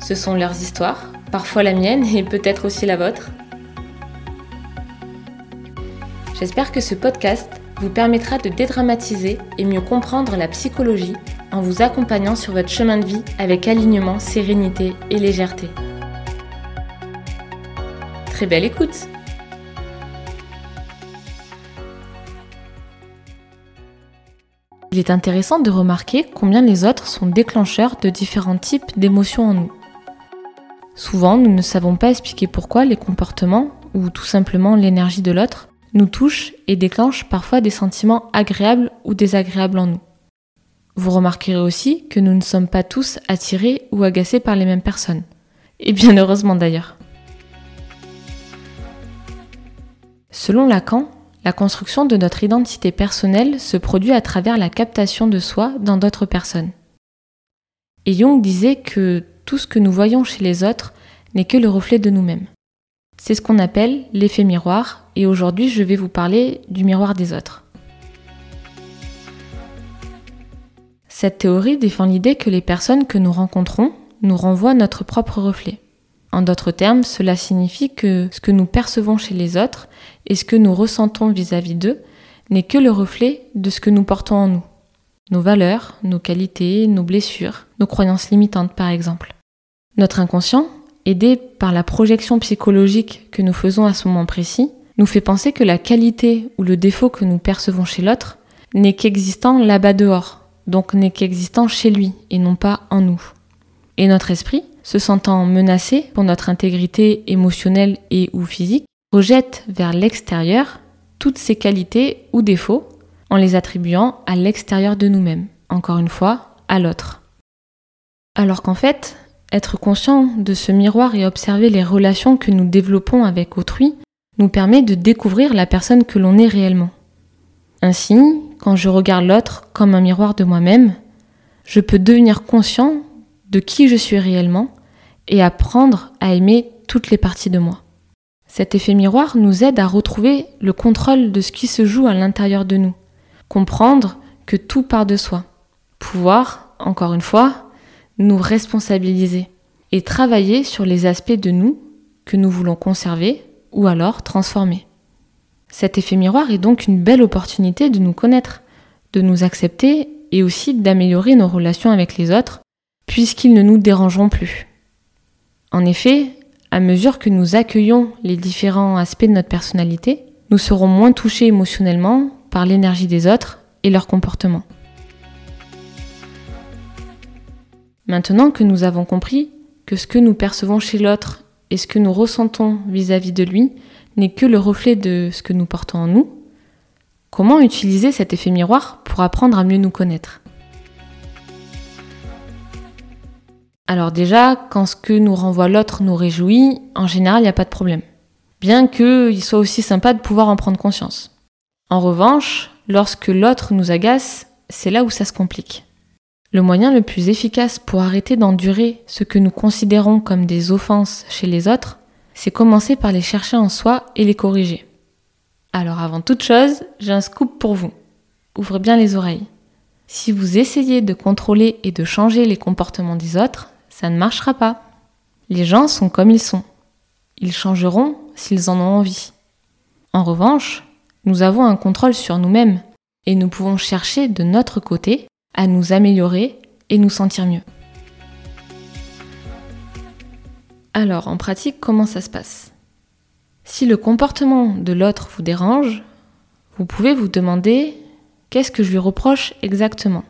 Ce sont leurs histoires, parfois la mienne et peut-être aussi la vôtre. J'espère que ce podcast vous permettra de dédramatiser et mieux comprendre la psychologie en vous accompagnant sur votre chemin de vie avec alignement, sérénité et légèreté. Très belle écoute Il est intéressant de remarquer combien les autres sont déclencheurs de différents types d'émotions en nous. Souvent, nous ne savons pas expliquer pourquoi les comportements, ou tout simplement l'énergie de l'autre, nous touchent et déclenchent parfois des sentiments agréables ou désagréables en nous. Vous remarquerez aussi que nous ne sommes pas tous attirés ou agacés par les mêmes personnes. Et bien heureusement d'ailleurs. Selon Lacan, la construction de notre identité personnelle se produit à travers la captation de soi dans d'autres personnes. Et Jung disait que tout ce que nous voyons chez les autres n'est que le reflet de nous-mêmes. C'est ce qu'on appelle l'effet miroir, et aujourd'hui je vais vous parler du miroir des autres. Cette théorie défend l'idée que les personnes que nous rencontrons nous renvoient notre propre reflet. En d'autres termes, cela signifie que ce que nous percevons chez les autres et ce que nous ressentons vis-à-vis d'eux n'est que le reflet de ce que nous portons en nous. Nos valeurs, nos qualités, nos blessures, nos croyances limitantes par exemple. Notre inconscient, aidé par la projection psychologique que nous faisons à ce moment précis, nous fait penser que la qualité ou le défaut que nous percevons chez l'autre n'est qu'existant là-bas dehors, donc n'est qu'existant chez lui et non pas en nous. Et notre esprit, se sentant menacé pour notre intégrité émotionnelle et ou physique, rejette vers l'extérieur toutes ces qualités ou défauts en les attribuant à l'extérieur de nous-mêmes, encore une fois, à l'autre. Alors qu'en fait, être conscient de ce miroir et observer les relations que nous développons avec autrui nous permet de découvrir la personne que l'on est réellement. Ainsi, quand je regarde l'autre comme un miroir de moi-même, je peux devenir conscient de qui je suis réellement et apprendre à aimer toutes les parties de moi. Cet effet miroir nous aide à retrouver le contrôle de ce qui se joue à l'intérieur de nous, comprendre que tout part de soi, pouvoir, encore une fois, nous responsabiliser et travailler sur les aspects de nous que nous voulons conserver ou alors transformer. Cet effet miroir est donc une belle opportunité de nous connaître, de nous accepter et aussi d'améliorer nos relations avec les autres, puisqu'ils ne nous dérangeront plus. En effet, à mesure que nous accueillons les différents aspects de notre personnalité, nous serons moins touchés émotionnellement par l'énergie des autres et leur comportement. Maintenant que nous avons compris que ce que nous percevons chez l'autre et ce que nous ressentons vis-à-vis de lui n'est que le reflet de ce que nous portons en nous, comment utiliser cet effet miroir pour apprendre à mieux nous connaître? Alors déjà, quand ce que nous renvoie l'autre nous réjouit, en général, il n'y a pas de problème. Bien qu'il soit aussi sympa de pouvoir en prendre conscience. En revanche, lorsque l'autre nous agace, c'est là où ça se complique. Le moyen le plus efficace pour arrêter d'endurer ce que nous considérons comme des offenses chez les autres, c'est commencer par les chercher en soi et les corriger. Alors avant toute chose, j'ai un scoop pour vous. Ouvrez bien les oreilles. Si vous essayez de contrôler et de changer les comportements des autres, ça ne marchera pas. Les gens sont comme ils sont. Ils changeront s'ils en ont envie. En revanche, nous avons un contrôle sur nous-mêmes et nous pouvons chercher de notre côté à nous améliorer et nous sentir mieux. Alors, en pratique, comment ça se passe? Si le comportement de l'autre vous dérange, vous pouvez vous demander qu'est-ce que je lui reproche exactement?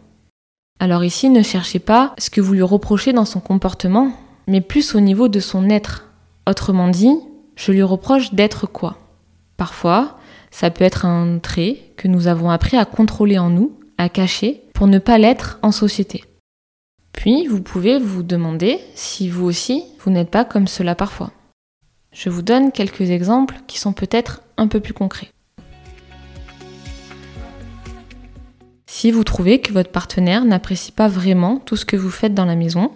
Alors ici, ne cherchez pas ce que vous lui reprochez dans son comportement, mais plus au niveau de son être. Autrement dit, je lui reproche d'être quoi? Parfois, ça peut être un trait que nous avons appris à contrôler en nous, à cacher, pour ne pas l'être en société. Puis, vous pouvez vous demander si vous aussi, vous n'êtes pas comme cela parfois. Je vous donne quelques exemples qui sont peut-être un peu plus concrets. Si vous trouvez que votre partenaire n'apprécie pas vraiment tout ce que vous faites dans la maison,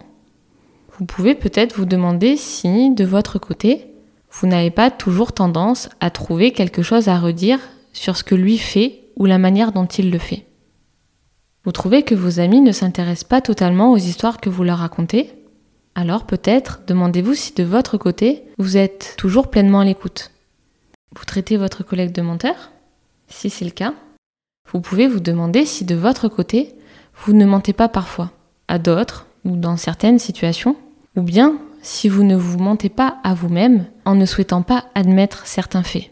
vous pouvez peut-être vous demander si, de votre côté, vous n'avez pas toujours tendance à trouver quelque chose à redire sur ce que lui fait ou la manière dont il le fait. Vous trouvez que vos amis ne s'intéressent pas totalement aux histoires que vous leur racontez? Alors peut-être demandez-vous si de votre côté, vous êtes toujours pleinement à l'écoute. Vous traitez votre collègue de menteur? Si c'est le cas, vous pouvez vous demander si de votre côté, vous ne mentez pas parfois, à d'autres ou dans certaines situations, ou bien si vous ne vous mentez pas à vous-même en ne souhaitant pas admettre certains faits.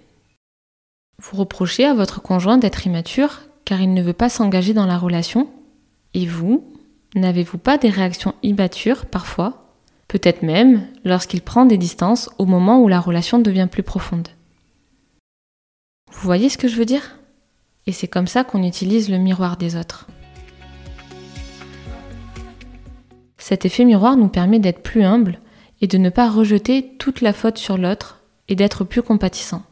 Vous reprochez à votre conjoint d'être immature car il ne veut pas s'engager dans la relation, et vous, n'avez-vous pas des réactions immatures parfois, peut-être même lorsqu'il prend des distances au moment où la relation devient plus profonde Vous voyez ce que je veux dire? Et c'est comme ça qu'on utilise le miroir des autres. Cet effet miroir nous permet d'être plus humble et de ne pas rejeter toute la faute sur l'autre et d'être plus compatissant.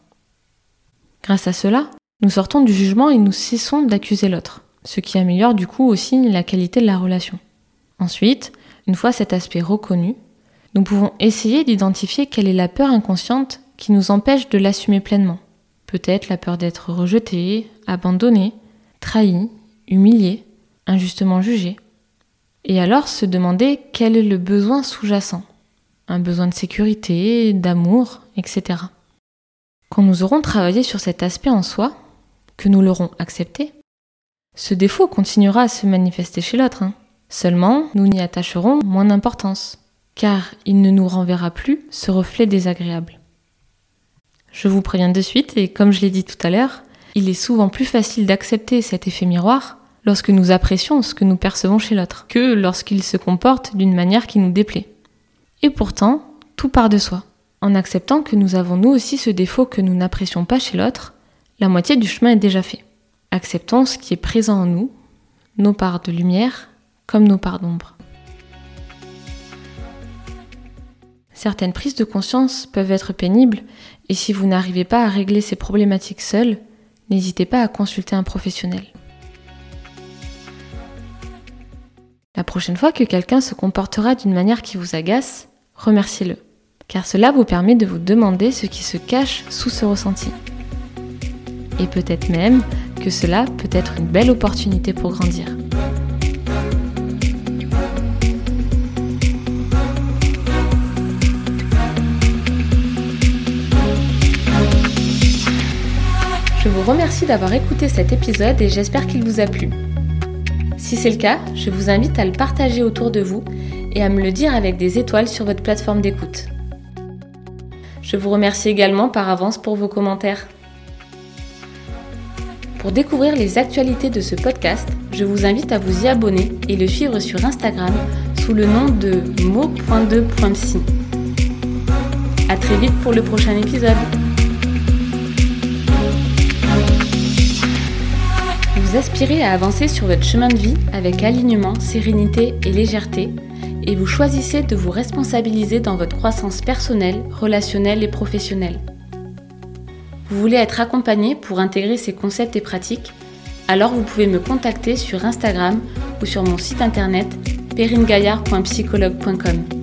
Grâce à cela, nous sortons du jugement et nous cessons d'accuser l'autre, ce qui améliore du coup aussi la qualité de la relation. Ensuite, une fois cet aspect reconnu, nous pouvons essayer d'identifier quelle est la peur inconsciente qui nous empêche de l'assumer pleinement. Peut-être la peur d'être rejeté, abandonné, trahi, humilié, injustement jugé. Et alors se demander quel est le besoin sous-jacent. Un besoin de sécurité, d'amour, etc. Quand nous aurons travaillé sur cet aspect en soi, que nous l'aurons accepté, ce défaut continuera à se manifester chez l'autre. Hein. Seulement, nous n'y attacherons moins d'importance, car il ne nous renverra plus ce reflet désagréable. Je vous préviens de suite, et comme je l'ai dit tout à l'heure, il est souvent plus facile d'accepter cet effet miroir lorsque nous apprécions ce que nous percevons chez l'autre, que lorsqu'il se comporte d'une manière qui nous déplaît. Et pourtant, tout part de soi. En acceptant que nous avons nous aussi ce défaut que nous n'apprécions pas chez l'autre, la moitié du chemin est déjà fait. Acceptons ce qui est présent en nous, nos parts de lumière comme nos parts d'ombre. Certaines prises de conscience peuvent être pénibles et si vous n'arrivez pas à régler ces problématiques seul, n'hésitez pas à consulter un professionnel. La prochaine fois que quelqu'un se comportera d'une manière qui vous agace, remerciez-le, car cela vous permet de vous demander ce qui se cache sous ce ressenti. Et peut-être même que cela peut être une belle opportunité pour grandir. Je vous remercie d'avoir écouté cet épisode et j'espère qu'il vous a plu. Si c'est le cas, je vous invite à le partager autour de vous et à me le dire avec des étoiles sur votre plateforme d'écoute. Je vous remercie également par avance pour vos commentaires. Pour découvrir les actualités de ce podcast, je vous invite à vous y abonner et le suivre sur Instagram sous le nom de mo.2.psy. A très vite pour le prochain épisode. vous aspirez à avancer sur votre chemin de vie avec alignement, sérénité et légèreté, et vous choisissez de vous responsabiliser dans votre croissance personnelle, relationnelle et professionnelle. Vous voulez être accompagné pour intégrer ces concepts et pratiques? Alors vous pouvez me contacter sur Instagram ou sur mon site internet peringaillard.psychologue.com.